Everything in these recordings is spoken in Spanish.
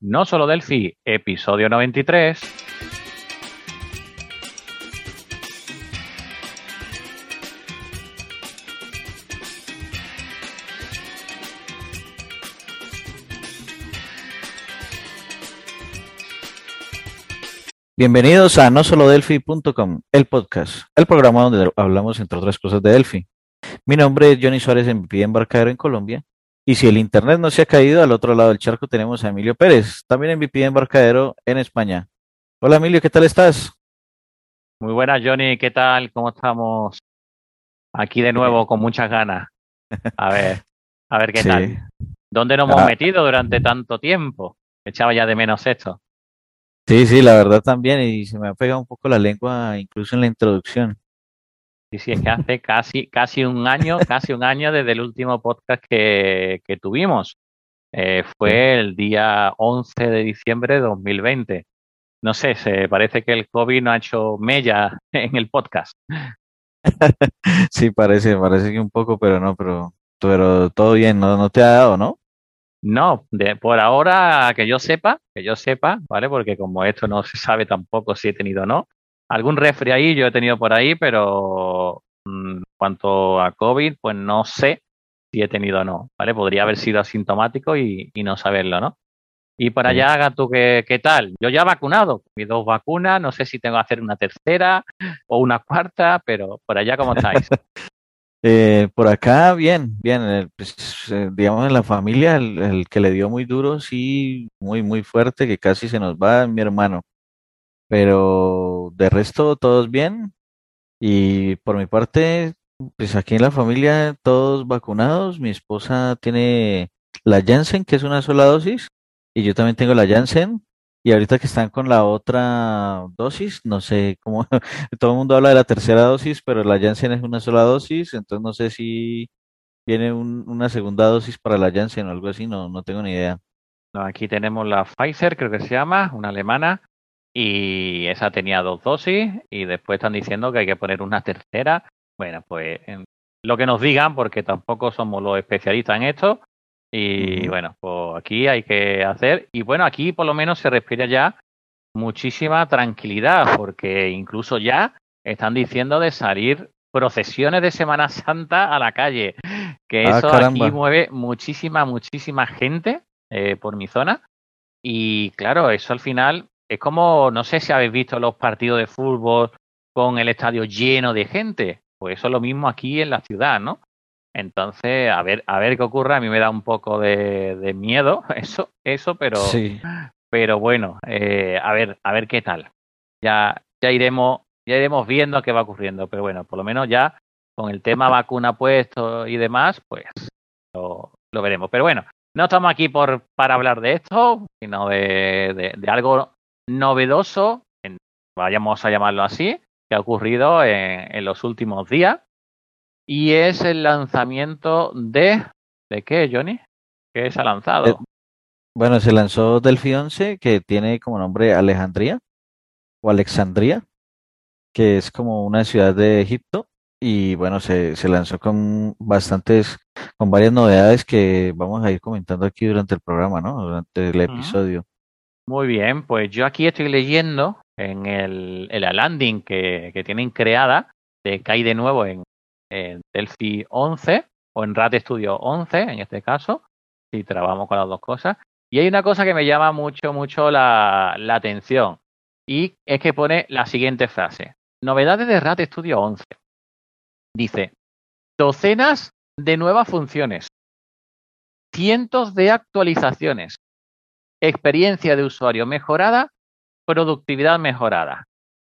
No Solo Delphi, episodio 93. Bienvenidos a nosolodelphi.com, el podcast, el programa donde hablamos entre otras cosas de Delphi. Mi nombre es Johnny Suárez, MVP embarcadero en Colombia. Y si el internet no se ha caído, al otro lado del charco tenemos a Emilio Pérez, también MVP embarcadero en España. Hola Emilio, ¿qué tal estás? Muy buenas, Johnny, ¿qué tal? ¿Cómo estamos? Aquí de nuevo con muchas ganas. A ver, a ver qué tal. ¿Dónde nos hemos ah. metido durante tanto tiempo? Echaba ya de menos esto. Sí, sí, la verdad también, y se me ha pegado un poco la lengua incluso en la introducción. Sí, sí, es que hace casi, casi un año, casi un año desde el último podcast que, que tuvimos. Eh, fue el día 11 de diciembre de 2020. No sé, se parece que el COVID no ha hecho mella en el podcast. sí, parece, parece que un poco, pero no, pero, pero todo bien, no, no te ha dado, ¿no? No, de, por ahora que yo sepa, que yo sepa, ¿vale? Porque como esto no se sabe tampoco si he tenido o no. Algún refri ahí yo he tenido por ahí, pero en mm, cuanto a COVID, pues no sé si he tenido o no, ¿vale? Podría haber sido asintomático y, no saberlo, ¿no? Y por allá, haga tú, ¿qué, ¿qué, tal? Yo ya he vacunado, mis dos vacunas, no sé si tengo que hacer una tercera o una cuarta, pero por allá, ¿cómo estáis? Eh, por acá, bien, bien. Eh, pues, eh, digamos, en la familia, el, que le dio muy duro, sí, muy, muy fuerte, que casi se nos va, mi hermano. Pero de resto, todos bien. Y por mi parte, pues aquí en la familia, todos vacunados. Mi esposa tiene la Janssen, que es una sola dosis, y yo también tengo la Janssen. Y ahorita que están con la otra dosis, no sé cómo, todo el mundo habla de la tercera dosis, pero la Janssen es una sola dosis, entonces no sé si viene una segunda dosis para la Janssen o algo así, no, no tengo ni idea. Aquí tenemos la Pfizer, creo que se llama, una alemana, y esa tenía dos dosis, y después están diciendo que hay que poner una tercera. Bueno, pues lo que nos digan, porque tampoco somos los especialistas en esto, y bueno, pues aquí hay que hacer. Y bueno, aquí por lo menos se respira ya muchísima tranquilidad, porque incluso ya están diciendo de salir procesiones de Semana Santa a la calle. Que ah, eso aquí mueve muchísima, muchísima gente eh, por mi zona. Y claro, eso al final es como, no sé si habéis visto los partidos de fútbol con el estadio lleno de gente. Pues eso es lo mismo aquí en la ciudad, ¿no? Entonces, a ver, a ver qué ocurre. A mí me da un poco de, miedo eso, eso, pero, pero bueno, eh, a ver, a ver qué tal. Ya, ya iremos, ya iremos viendo qué va ocurriendo. Pero bueno, por lo menos ya con el tema vacuna puesto y demás, pues lo, veremos. Pero bueno, no estamos aquí por para hablar de esto, sino de, de, algo novedoso, vayamos a llamarlo así, que ha ocurrido en, en los últimos días y es el lanzamiento de... ¿De qué, Johnny? ¿Qué se ha lanzado? Eh, bueno, se lanzó Delphi 11, que tiene como nombre Alejandría o Alexandría, que es como una ciudad de Egipto. Y bueno, se, se lanzó con bastantes, con varias novedades que vamos a ir comentando aquí durante el programa, ¿no? Durante el episodio. Muy bien, pues yo aquí estoy leyendo en el, la landing que, tienen creada, de que hay de nuevo en, en Delphi 11 o en RAT Studio 11, en este caso, si trabajamos con las dos cosas. Y hay una cosa que me llama mucho, mucho la, la atención y es que pone la siguiente frase. Novedades de RAT Studio 11. Dice, docenas de nuevas funciones, cientos de actualizaciones, experiencia de usuario mejorada, productividad mejorada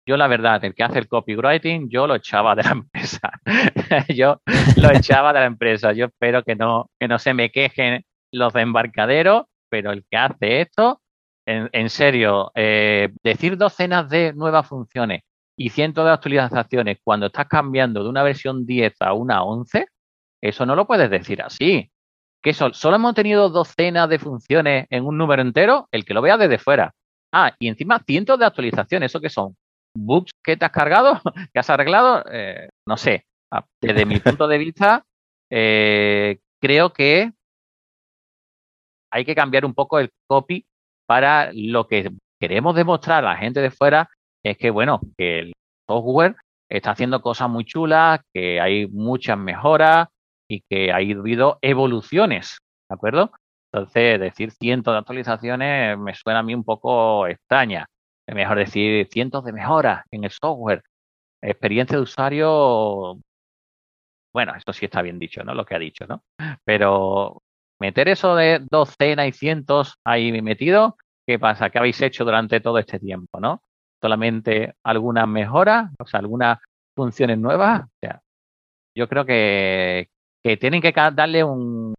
yo la verdad, el que hace el copywriting, yo lo echaba de la empresa. yo lo echaba de la empresa. Yo espero que no, que no se me quejen los de embarcadero, pero el que hace esto, en, serio, eh, decir docenas de nuevas funciones y cientos de actualizaciones cuando estás cambiando de una versión 10 a una 11, eso no lo puedes decir así. Que solo hemos tenido docenas de funciones en un número entero, el que lo vea desde fuera. Ah, y encima cientos de actualizaciones, ¿eso qué son? bugs que te has cargado, que has arreglado, eh, no sé. Ah, desde mi punto de vista, eh, creo que hay que cambiar un poco el copy para lo que queremos demostrar a la gente de fuera es que, bueno, que el software está haciendo cosas muy chulas, que hay muchas mejoras y que ha habido evoluciones, ¿de acuerdo? Entonces, decir cientos de actualizaciones me suena a mí un poco extraña. Es mejor decir cientos de mejoras en el software. Experiencia de usuario, bueno, esto sí está bien dicho, ¿no? Lo que ha dicho, ¿no? Pero meter eso de docenas y cientos ahí metido, ¿qué pasa? ¿Qué habéis hecho durante todo este tiempo, no? Solamente algunas mejoras, o sea, algunas funciones nuevas. O sea, yo creo que, que tienen que darle un,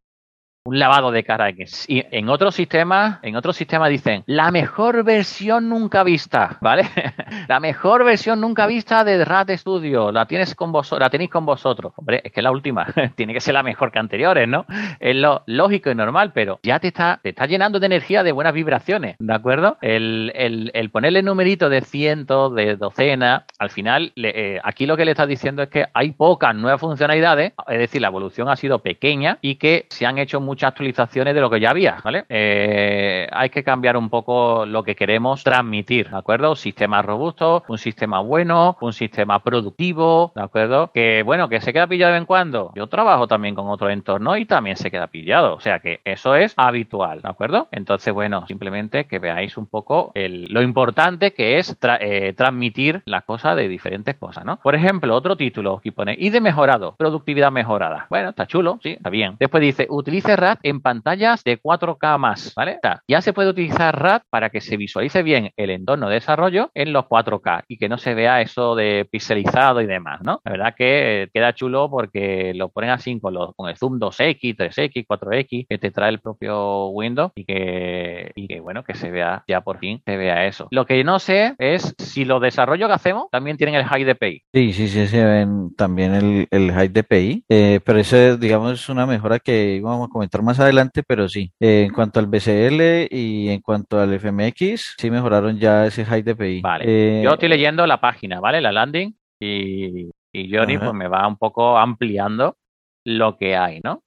un lavado de cara. Y en otros sistemas, en otros sistemas dicen la mejor versión nunca vista, ¿vale? la mejor versión nunca vista de RAT Studio, la tienes con vosotros, la tenéis con vosotros. Hombre, es que la última tiene que ser la mejor que anteriores, ¿no? Es lo lógico y normal, pero ya te está, te está llenando de energía de buenas vibraciones, ¿de acuerdo? El, el, ponerle numerito de cientos, de docenas, al final, eh, aquí lo que le estás diciendo es que hay pocas nuevas funcionalidades, es decir, la evolución ha sido pequeña y que se han hecho muchas actualizaciones de lo que ya había, ¿vale? Eh, hay que cambiar un poco lo que queremos transmitir, ¿de acuerdo? Sistema robusto, un sistema bueno, un sistema productivo, ¿de acuerdo? Que, bueno, que se queda pillado de vez en cuando. Yo trabajo también con otro entorno y también se queda pillado, o sea que eso es habitual, ¿de acuerdo? Entonces, bueno, simplemente que veáis un poco lo importante que es eh, transmitir las cosas de diferentes cosas, ¿no? Por ejemplo, otro título aquí pone, y de mejorado, productividad mejorada. Bueno, está chulo, sí, está bien. Después dice, utilice RAT en pantallas de 4K más, ¿vale? ya se puede utilizar RAD para que se visualice bien el entorno de desarrollo en los 4K y que no se vea eso de pixelizado y demás, ¿no? La verdad que queda chulo porque lo ponen así con, los, con el zoom 2X, 3X, 4X que te trae el propio Windows y que, y que, bueno, que se vea ya por fin, se vea eso. Lo que no sé es si los desarrollos que hacemos también tienen el high DPI. Sí, sí, sí, se ven también el, high DPI, eh, pero eso, digamos, es una mejora que íbamos a comentar más más adelante, pero sí. Eh, en cuanto al BCL y en cuanto al FMX, sí mejoraron ya ese high DPI. Vale. Eh, Yo estoy leyendo la página, ¿vale? La landing y, y Johnny pues me va un poco ampliando lo que hay, ¿no?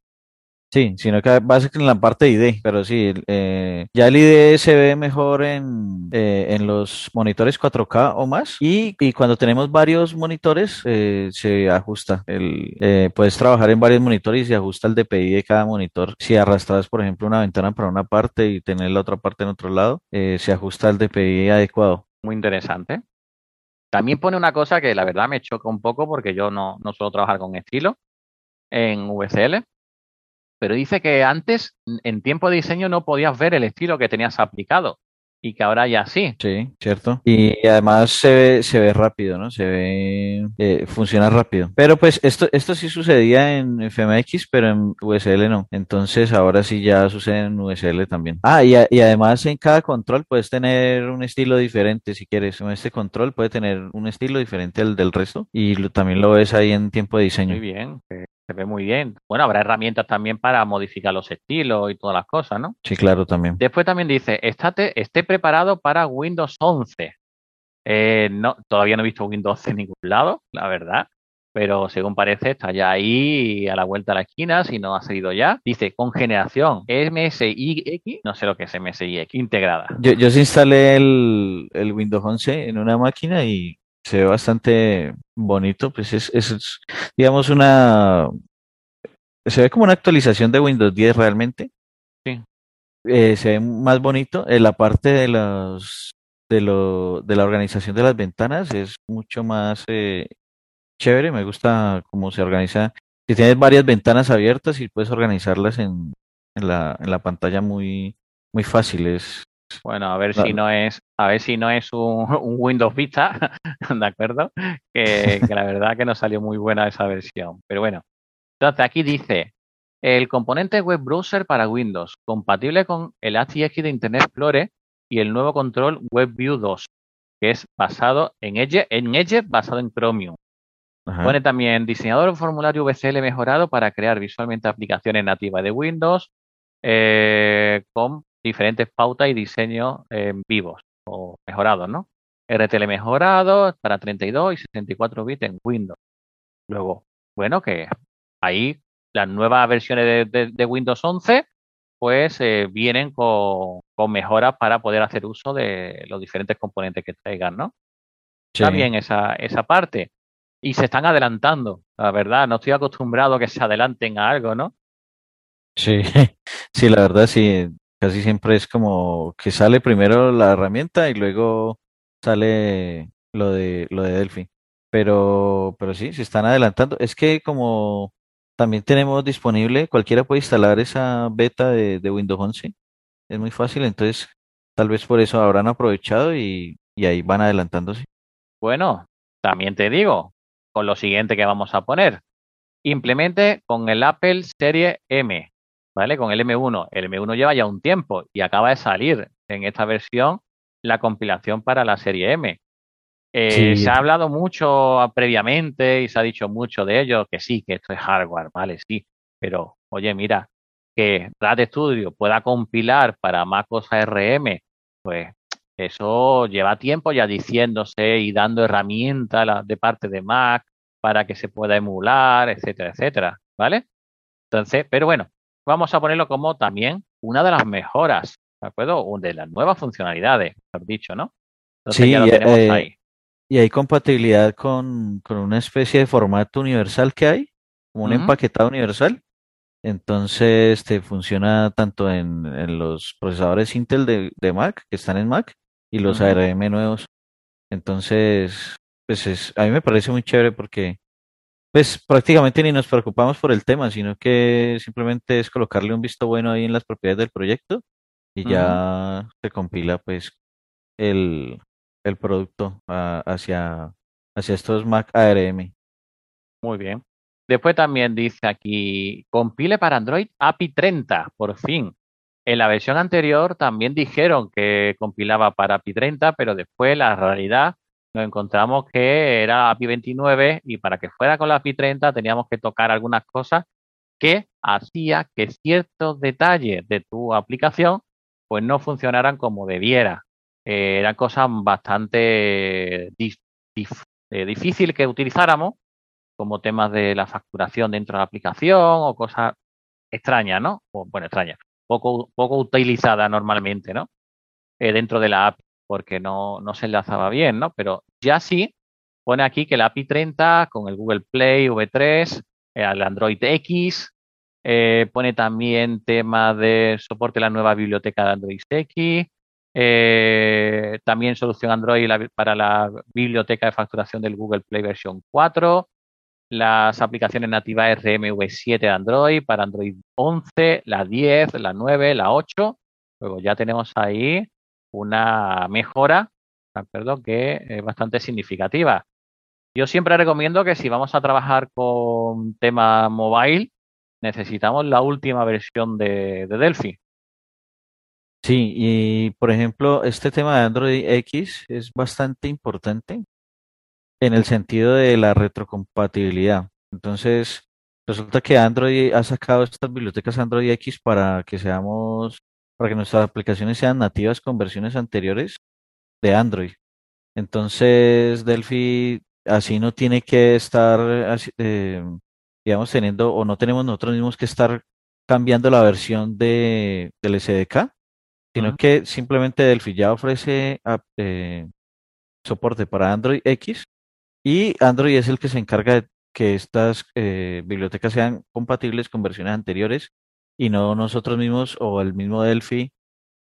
Sí, sino que básicamente en la parte ID, pero sí, eh, ya el ID se ve mejor en, eh, en los monitores 4K o más y, y cuando tenemos varios monitores eh, se ajusta. Puedes trabajar en varios monitores y se ajusta el DPI de cada monitor. Si arrastras, por ejemplo, una ventana para una parte y tener la otra parte en otro lado, se ajusta el DPI adecuado. Muy interesante. También pone una cosa que la verdad me choca un poco porque yo no, no suelo trabajar con estilo en VCL pero dice que antes, en tiempo de diseño, no podías ver el estilo que tenías aplicado y que ahora ya sí. Sí, cierto. Y además se ve, se ve rápido, ¿no? Se ve, eh, funciona rápido. Pero pues esto, esto sí sucedía en FMX, pero en USL no. Entonces ahora sí ya sucede en USL también. Ah, y, y además en cada control puedes tener un estilo diferente si quieres. Este control puede tener un estilo diferente al del resto y lo, también lo ves ahí en tiempo de diseño. Muy bien. Se ve muy bien. Bueno, habrá herramientas también para modificar los estilos y todas las cosas, ¿no? Sí, claro, también. Después también dice, estate, esté preparado para Windows 11. Eh, no, todavía no he visto Windows 11 en ningún lado, la verdad. Pero según parece, está ya ahí a la vuelta de la esquina, si no ha salido ya. Dice, con generación MSIX, no sé lo que es MSIX, integrada. Yo, yo sí instalé el, el Windows 11 en una máquina y se ve bastante bonito, pues es, es, digamos, una... Se ve como una actualización de Windows 10 realmente. Sí. Eh, se ve más bonito. En la parte de los de lo de la organización de las ventanas es mucho más eh, chévere. Me gusta cómo se organiza. Si tienes varias ventanas abiertas y puedes organizarlas en, en la, en la pantalla muy, muy fácil. Es, bueno, a ver si no es, a ver si no es un, un Windows Vista, ¿de acuerdo? Que, que, la verdad que no salió muy buena esa versión. Pero bueno, entonces aquí dice el componente web browser para Windows, compatible con el HX de Internet Explorer y el nuevo control WebView 2, que es basado en Edge, en Edge basado en Chromium. Ajá. Pone también diseñador formulario VCL mejorado para crear visualmente aplicaciones nativas de Windows eh, con diferentes pautas y diseños eh, vivos o mejorados, ¿no? RTL mejorado para 32 y 64 bits en Windows. Luego, bueno, que ahí las nuevas versiones de, de, de Windows 11, pues eh, vienen con, mejoras para poder hacer uso de los diferentes componentes que traigan, ¿no? Está bien esa, esa parte. Y se están adelantando, la verdad. No estoy acostumbrado a que se adelanten a algo, ¿no? Sí, sí, la verdad sí. Casi siempre es como que sale primero la herramienta y luego sale lo de lo de Delphi. Pero, pero sí, se están adelantando. Es que como también tenemos disponible, cualquiera puede instalar esa beta de, Windows 11. Es muy fácil, entonces tal vez por eso habrán aprovechado y, y ahí van adelantándose. Bueno, también te digo, con lo siguiente que vamos a poner. Implemente con el Apple Serie M, ¿vale? Con el M1. El M1 lleva ya un tiempo y acaba de salir en esta versión la compilación para la Serie M. Eh, se ha hablado mucho previamente y se ha dicho mucho de ello, que sí, que esto es hardware, vale, sí, pero oye, mira, que RAD Studio pueda compilar para MacOS ARM, pues eso lleva tiempo ya diciéndose y dando herramientas de parte de Mac para que se pueda emular, etcétera, etcétera, ¿vale? Entonces, pero bueno, vamos a ponerlo como también una de las mejoras, ¿de acuerdo? De las nuevas funcionalidades, mejor dicho, ¿no? Entonces ya lo tenemos eh, ahí. Y hay compatibilidad con, con, una especie de formato universal que hay, como un empaquetado universal. Entonces te funciona tanto en, en los procesadores Intel de, de, Mac, que están en Mac, y los ARM nuevos. Entonces, pues es, a mí me parece muy chévere porque pues prácticamente ni nos preocupamos por el tema, sino que simplemente es colocarle un visto bueno ahí en las propiedades del proyecto y ya se compila pues el, el producto hacia, hacia estos Mac ARM. Muy bien. Después también dice aquí, compile para Android API 30, por fin. En la versión anterior también dijeron que compilaba para API 30, pero después la realidad nos encontramos que era API 29 y para que fuera con la API 30 teníamos que tocar algunas cosas que hacía que ciertos detalles de tu aplicación pues no funcionaran como debiera eh, eran cosas bastante dif, eh, difícil que utilizáramos, como temas de la facturación dentro de la aplicación o cosas extrañas, ¿no? O, bueno, extrañas, poco, poco utilizada normalmente, ¿no? Eh, dentro de la API, porque no, no se enlazaba bien, ¿no? Pero ya sí, pone aquí que la API 30 con el Google Play V3, el Android X, pone también tema de soporte a la nueva biblioteca de Android X, eh, también solución Android para la biblioteca de facturación del Google Play versión 4. Las aplicaciones nativas RMV7 de Android para Android 11, la 10, la 9, la 8. Luego ya tenemos ahí una mejora, perdón, que es bastante significativa. Yo siempre recomiendo que si vamos a trabajar con tema mobile, necesitamos la última versión de Delphi. Sí, y por ejemplo, este tema de Android X es bastante importante en el sentido de la retrocompatibilidad. Entonces, resulta que Android ha sacado estas bibliotecas Android X para que seamos, para que nuestras aplicaciones sean nativas con versiones anteriores de Android. Entonces, Delphi así no tiene que estar, eh, digamos, teniendo, o no tenemos nosotros mismos que estar cambiando la versión de, del SDK sino que simplemente Delphi ya ofrece eh, soporte para Android X y Android es el que se encarga de que estas eh, bibliotecas sean compatibles con versiones anteriores y no nosotros mismos o el mismo Delphi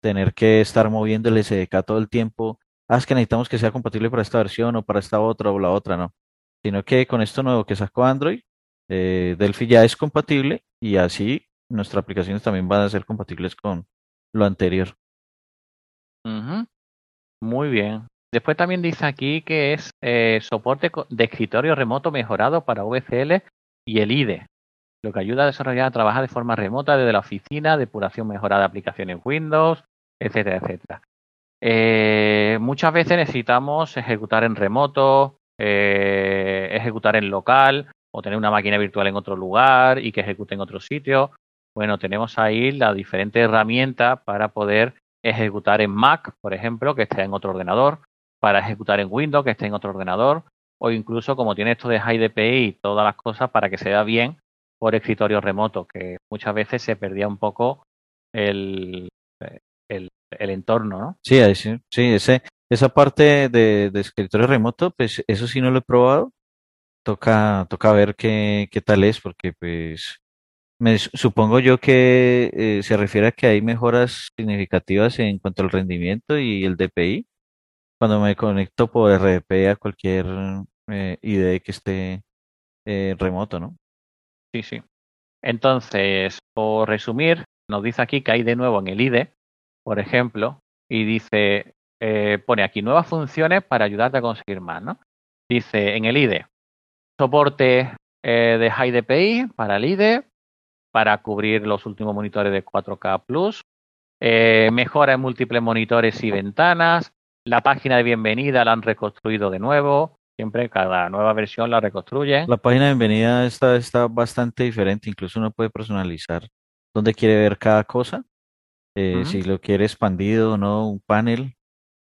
tener que estar moviendo el SDK todo el tiempo. Ah, es que necesitamos que sea compatible para esta versión o para esta otra o la otra, no. Sino que con esto nuevo que sacó Android, eh, Delphi ya es compatible y así nuestras aplicaciones también van a ser compatibles con lo anterior. Muy bien. Después también dice aquí que es eh, soporte de escritorio remoto mejorado para VCL y el IDE, lo que ayuda a desarrollar a trabajar de forma remota desde la oficina, depuración mejorada de aplicaciones Windows, etcétera, etcétera. Eh, muchas veces necesitamos ejecutar en remoto, eh, ejecutar en local o tener una máquina virtual en otro lugar y que ejecute en otro sitio. Bueno, tenemos ahí la diferente herramienta para poder ejecutar en Mac, por ejemplo, que esté en otro ordenador, para ejecutar en Windows, que esté en otro ordenador, o incluso como tiene esto de High DPI y todas las cosas para que se vea bien por escritorio remoto, que muchas veces se perdía un poco el, el, entorno, ¿no? Sí, sí, ese, esa parte de, escritorio remoto, pues eso sí no lo he probado. Toca, toca ver qué, qué tal es, porque pues me supongo yo que eh, se refiere a que hay mejoras significativas en cuanto al rendimiento y el DPI cuando me conecto por RDP a cualquier eh, ID que esté eh, remoto, ¿no? Sí, sí. Entonces, por resumir, nos dice aquí que hay de nuevo en el IDE, por ejemplo, y dice, eh, pone aquí nuevas funciones para ayudarte a conseguir más, ¿no? Dice en el IDE, soporte de High DPI para el IDE, para cubrir los últimos monitores de 4K Plus, mejora en múltiples monitores y ventanas, la página de bienvenida la han reconstruido de nuevo, Siempre cada nueva versión la reconstruye. La página de bienvenida está, está bastante diferente, incluso uno puede personalizar dónde quiere ver cada cosa. Eh, si lo quiere expandido o no, un panel,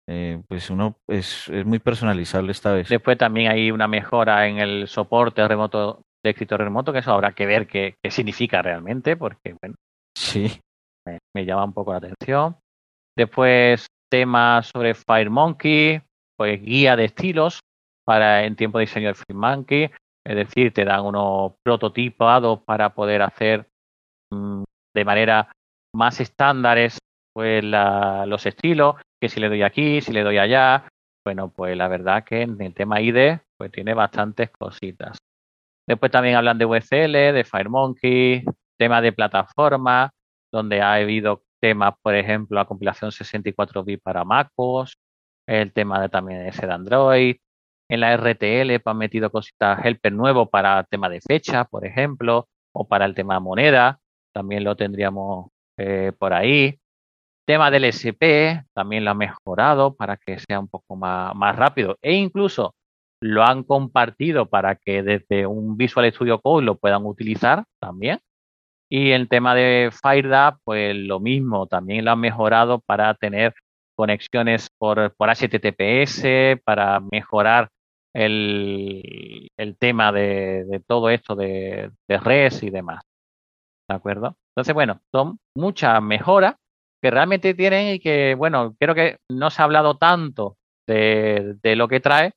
eh, pues uno es, es, muy personalizable esta vez. Después también hay una mejora en el soporte remoto de escritorio remoto, que eso habrá que ver qué, qué significa realmente, porque bueno, sí. me, me, llama un poco la atención. Después temas sobre FireMonkey, pues guía de estilos, para en tiempo de diseño de FreeMonkey, es decir, te dan unos prototipados para poder hacer mm, de manera más estándares pues los estilos, que si le doy aquí, si le doy allá, bueno, pues la verdad que en el tema IDE pues tiene bastantes cositas. Después también hablan de VCL, de FireMonkey, tema de plataforma, donde ha habido temas, por ejemplo, la compilación 64 bits para MacOS, el tema de también de Android, en la RTL pues, han metido cositas helper nuevo para tema de fecha, por ejemplo, o para el tema moneda, también lo tendríamos eh, por ahí. Tema del SP también lo han mejorado para que sea un poco más, rápido e incluso lo han compartido para que desde un Visual Studio Code lo puedan utilizar también. Y el tema de FireDAP, pues lo mismo, también lo han mejorado para tener conexiones por, por HTTPS, para mejorar el, el tema de, de, todo esto de, de y demás. ¿De acuerdo? Entonces, bueno, son muchas mejoras que realmente tienen y que, bueno, creo que no se ha hablado tanto de, de lo que trae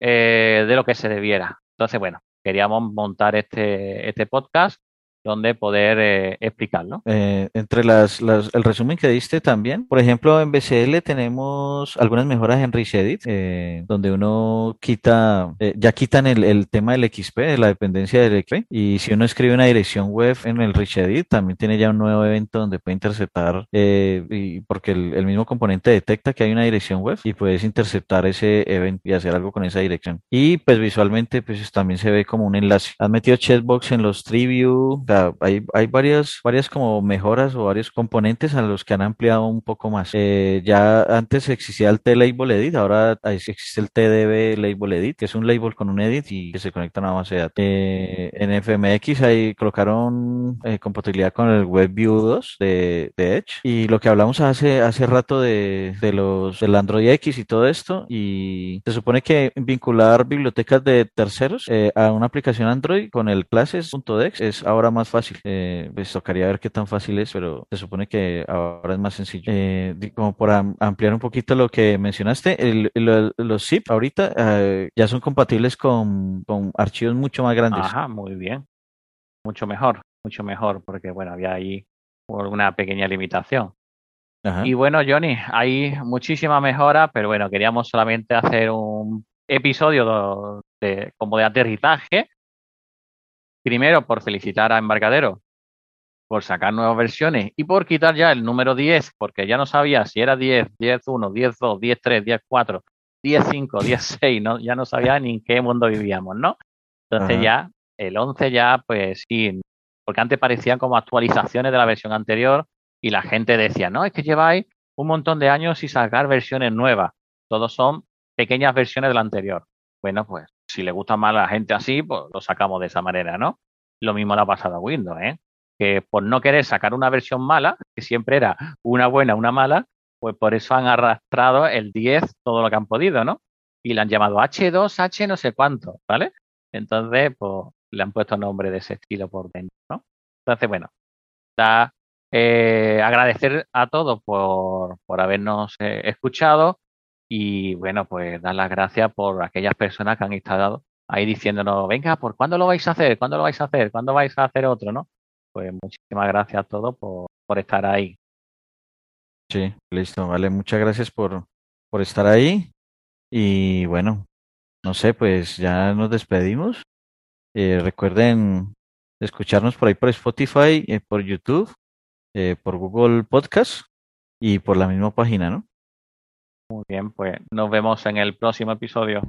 eh, de lo que se debiera. Entonces, bueno, queríamos montar este, este podcast donde poder eh, explicarlo. Eh, entre las, las, el resumen que diste también, por ejemplo, en BCL tenemos algunas mejoras en Edit, eh, donde uno quita, eh, ya quitan el, el, tema del XP, de la dependencia del XP, y si uno escribe una dirección web en el Edit, también tiene ya un nuevo evento donde puede interceptar, eh, y porque el, el, mismo componente detecta que hay una dirección web y puedes interceptar ese evento y hacer algo con esa dirección. Y pues visualmente, pues también se ve como un enlace. Has metido checkbox en los triview, hay, hay varias, varias como mejoras o varios componentes a los que han ampliado un poco más. Eh, ya antes existía el T-Label Edit, ahora existe el TDB Label Edit, que es un label con un edit y que se conecta a una base de datos. Eh, en FMX ahí colocaron eh, compatibilidad con el WebView 2 de, de, Edge y lo que hablamos hace, hace rato de, de los del Android X y todo esto y se supone que vincular bibliotecas de terceros eh, a una aplicación Android con el classes.dex es ahora más fácil. Eh, pues tocaría ver qué tan fácil es, pero se supone que ahora es más sencillo. Eh, como por ampliar un poquito lo que mencionaste, el, los zip ahorita eh, ya son compatibles con, con, archivos mucho más grandes. Ajá, muy bien. Mucho mejor, mucho mejor, porque bueno, había ahí una pequeña limitación. Ajá. Y bueno, Johnny, hay muchísima mejora, pero bueno, queríamos solamente hacer un episodio de, como de aterrizaje Primero, por felicitar a Embarcadero por sacar nuevas versiones y por quitar ya el número 10, porque ya no sabía si era 10, 10, 1, 10, 2, 10, 3, 10, 4, 10, 5, 10, 6, ¿no? ya no sabía ni en qué mundo vivíamos, ¿no? Entonces Ajá. ya, el 11 ya, pues sí, porque antes parecían como actualizaciones de la versión anterior y la gente decía, no, es que lleváis un montón de años sin sacar versiones nuevas, todos son pequeñas versiones de la anterior. Bueno, pues si le gusta más a la gente así, pues lo sacamos de esa manera, ¿no? Lo mismo le ha pasado a Windows, ¿eh? Que por no querer sacar una versión mala, que siempre era una buena, una mala, pues por eso han arrastrado el 10 todo lo que han podido, ¿no? Y le han llamado H2, H no sé cuánto, ¿vale? Entonces, pues le han puesto nombre de ese estilo por dentro, ¿no? Entonces, bueno, está eh, agradecer a todos por, por habernos eh, escuchado y bueno, pues dar las gracias por aquellas personas que han estado ahí diciéndonos, venga, ¿por cuándo lo vais a hacer? ¿Cuándo lo vais a hacer? ¿Cuándo vais a hacer otro? ¿no? Pues muchísimas gracias a todos por, por estar ahí. Sí, listo, vale, muchas gracias por, por estar ahí. Y bueno, no sé, pues ya nos despedimos. Eh, recuerden escucharnos por ahí por Spotify, eh, por YouTube, eh, por Google Podcast y por la misma página, ¿no? Muy bien, pues nos vemos en el próximo episodio.